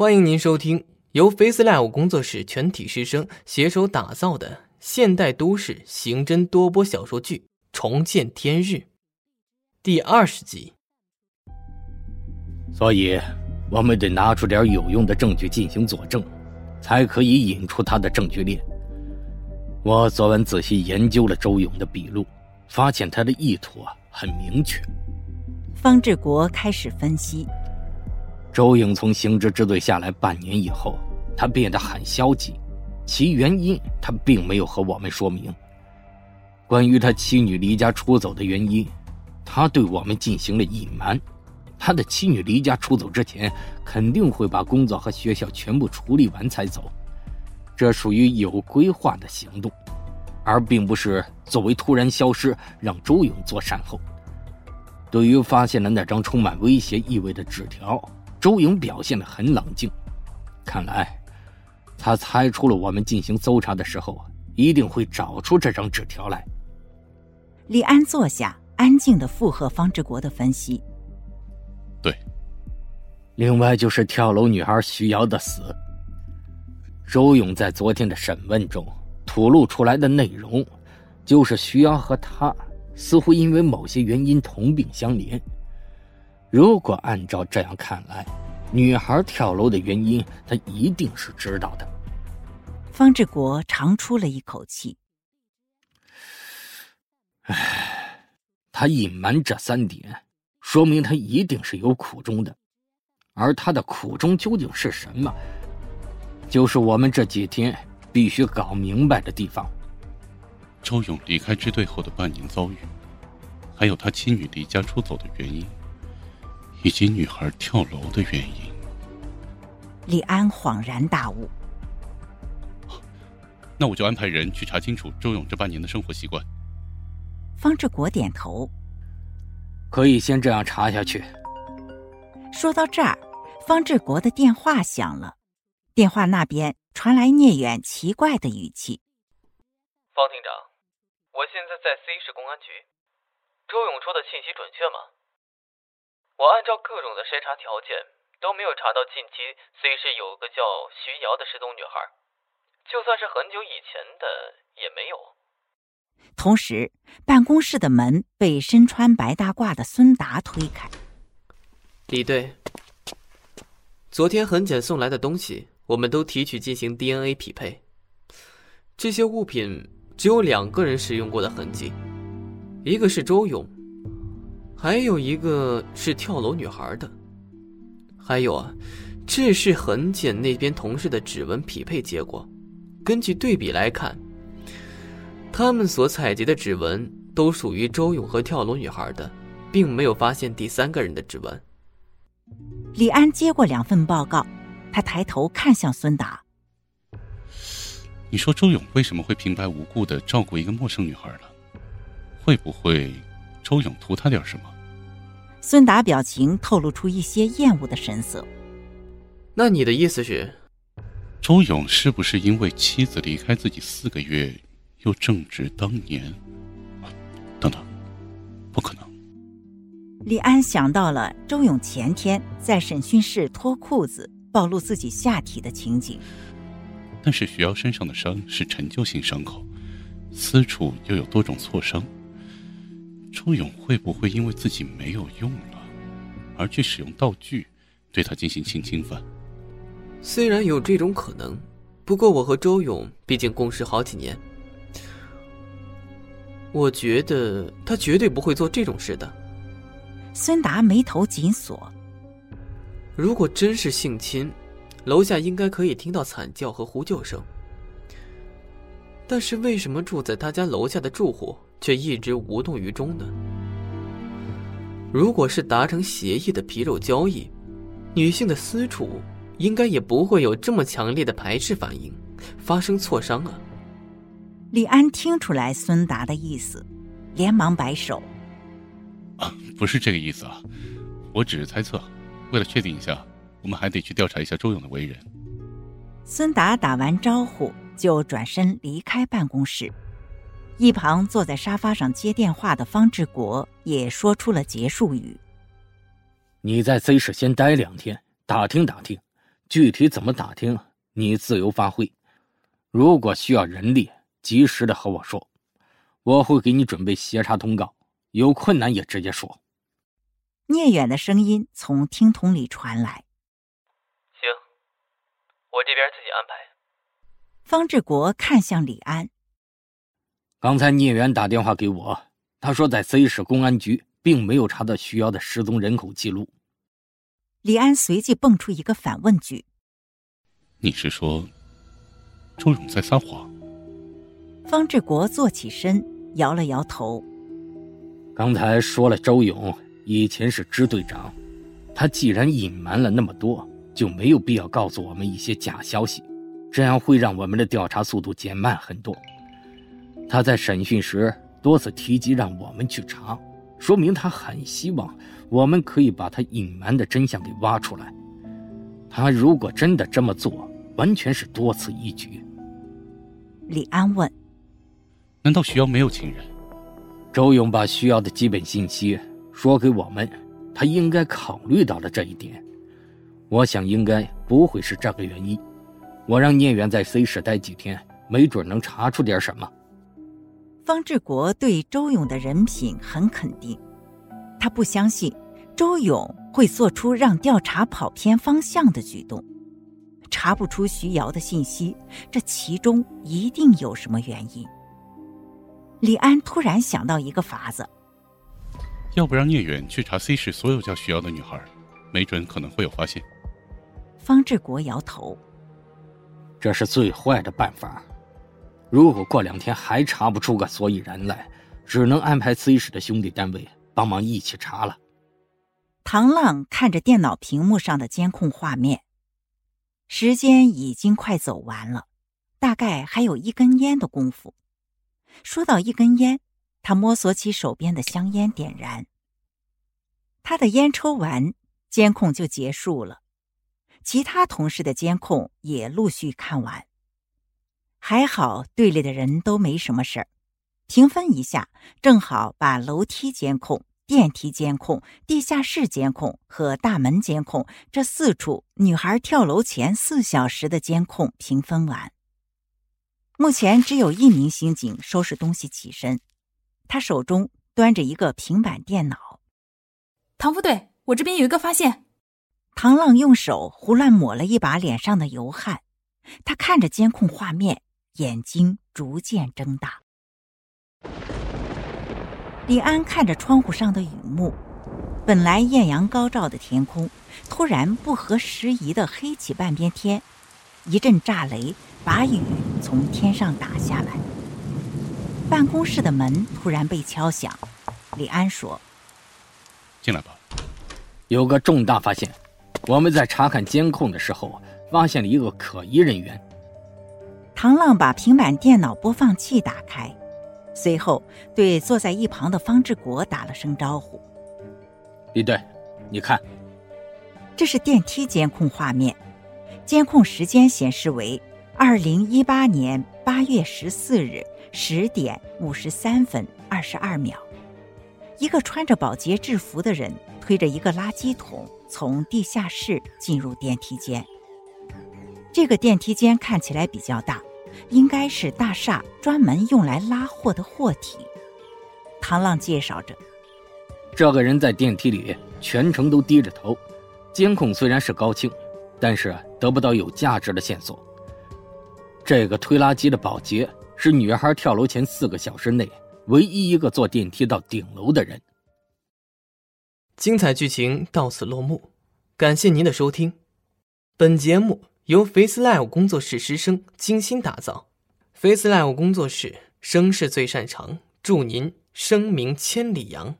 欢迎您收听由 FaceLive 工作室全体师生携手打造的现代都市刑侦多播小说剧《重见天日》第二十集。所以，我们得拿出点有用的证据进行佐证，才可以引出他的证据链。我昨晚仔细研究了周勇的笔录，发现他的意图啊很明确。方志国开始分析。周颖从刑侦支队下来半年以后，他变得很消极，其原因他并没有和我们说明。关于他妻女离家出走的原因，他对我们进行了隐瞒。他的妻女离家出走之前，肯定会把工作和学校全部处理完才走，这属于有规划的行动，而并不是作为突然消失让周勇做善后。对于发现了那张充满威胁意味的纸条。周勇表现的很冷静，看来他猜出了我们进行搜查的时候一定会找出这张纸条来。李安坐下，安静的附和方志国的分析。对，另外就是跳楼女孩徐瑶的死。周勇在昨天的审问中吐露出来的内容，就是徐瑶和他似乎因为某些原因同病相怜。如果按照这样看来，女孩跳楼的原因，他一定是知道的。方志国长出了一口气。唉，他隐瞒这三点，说明他一定是有苦衷的。而他的苦衷究竟是什么？就是我们这几天必须搞明白的地方。周勇离开支队后的半年遭遇，还有他妻女离家出走的原因。以及女孩跳楼的原因，李安恍然大悟。那我就安排人去查清楚周勇这半年的生活习惯。方志国点头，可以先这样查下去。说到这儿，方志国的电话响了，电话那边传来聂远奇怪的语气：“方厅长，我现在在 C 市公安局，周勇说的信息准确吗？”我按照各种的筛查条件，都没有查到近期 C 市有个叫徐瑶的失踪女孩，就算是很久以前的也没有。同时，办公室的门被身穿白大褂的孙达推开。李队，昨天痕检送来的东西，我们都提取进行 DNA 匹配。这些物品只有两个人使用过的痕迹，一个是周勇。还有一个是跳楼女孩的，还有啊，这是痕检那边同事的指纹匹配结果。根据对比来看，他们所采集的指纹都属于周勇和跳楼女孩的，并没有发现第三个人的指纹。李安接过两份报告，他抬头看向孙达：“你说周勇为什么会平白无故的照顾一个陌生女孩呢？会不会？”周勇图他点什么？孙达表情透露出一些厌恶的神色。那你的意思是，周勇是不是因为妻子离开自己四个月，又正值当年？等等，不可能。李安想到了周勇前天在审讯室脱裤子暴露自己下体的情景。但是徐瑶身上的伤是陈旧性伤口，私处又有多种挫伤。周勇会不会因为自己没有用了，而去使用道具对他进行性侵犯？虽然有这种可能，不过我和周勇毕竟共事好几年，我觉得他绝对不会做这种事的。孙达眉头紧锁。如果真是性侵，楼下应该可以听到惨叫和呼救声。但是为什么住在他家楼下的住户？却一直无动于衷呢。如果是达成协议的皮肉交易，女性的私处应该也不会有这么强烈的排斥反应，发生挫伤啊。李安听出来孙达的意思，连忙摆手：“啊，不是这个意思啊，我只是猜测。为了确定一下，我们还得去调查一下周勇的为人。”孙达打完招呼就转身离开办公室。一旁坐在沙发上接电话的方志国也说出了结束语：“你在 C 市先待两天，打听打听，具体怎么打听，你自由发挥。如果需要人力，及时的和我说，我会给你准备协查通告。有困难也直接说。聂远的声音从听筒里传来：“行，我这边自己安排。”方志国看向李安：“刚才聂远打电话给我，他说在 C 市公安局并没有查到徐瑶的失踪人口记录。”李安随即蹦出一个反问句：“你是说周勇在撒谎？”方志国坐起身，摇了摇头。刚才说了，周勇以前是支队长，他既然隐瞒了那么多，就没有必要告诉我们一些假消息，这样会让我们的调查速度减慢很多。他在审讯时多次提及让我们去查，说明他很希望我们可以把他隐瞒的真相给挖出来。他如果真的这么做，完全是多此一举。李安问：“难道徐瑶没有情人？”周勇把需要的基本信息说给我们，他应该考虑到了这一点。我想应该不会是这个原因。我让聂远在 C 市待几天，没准能查出点什么。方志国对周勇的人品很肯定，他不相信周勇会做出让调查跑偏方向的举动。查不出徐瑶的信息，这其中一定有什么原因。李安突然想到一个法子，要不让聂远去查 C 市所有叫徐瑶的女孩，没准可能会有发现。方志国摇头，这是最坏的办法。如果过两天还查不出个所以然来，只能安排 C 室的兄弟单位帮忙一起查了。唐浪看着电脑屏幕上的监控画面，时间已经快走完了，大概还有一根烟的功夫。说到一根烟，他摸索起手边的香烟，点燃。他的烟抽完，监控就结束了。其他同事的监控也陆续看完。还好队里的人都没什么事儿，平分一下，正好把楼梯监控、电梯监控、地下室监控和大门监控这四处女孩跳楼前四小时的监控平分完。目前只有一名刑警收拾东西起身，他手中端着一个平板电脑。唐副队，我这边有一个发现。唐浪用手胡乱抹了一把脸上的油汗，他看着监控画面，眼睛逐渐睁大。李安看着窗户上的雨幕，本来艳阳高照的天空，突然不合时宜的黑起半边天，一阵炸雷。把雨从天上打下来。办公室的门突然被敲响，李安说：“进来吧。”有个重大发现，我们在查看监控的时候发现了一个可疑人员。唐浪把平板电脑播放器打开，随后对坐在一旁的方志国打了声招呼：“李队，你看，这是电梯监控画面，监控时间显示为。”二零一八年八月十四日十点五十三分二十二秒，一个穿着保洁制服的人推着一个垃圾桶从地下室进入电梯间。这个电梯间看起来比较大，应该是大厦专门用来拉货的货体。唐浪介绍着，这个人在电梯里全程都低着头，监控虽然是高清，但是得不到有价值的线索。这个推拉机的保洁是女孩跳楼前四个小时内唯一一个坐电梯到顶楼的人。精彩剧情到此落幕，感谢您的收听。本节目由 Face Live 工作室师生精心打造，Face Live 工作室声势最擅长，祝您声名千里扬。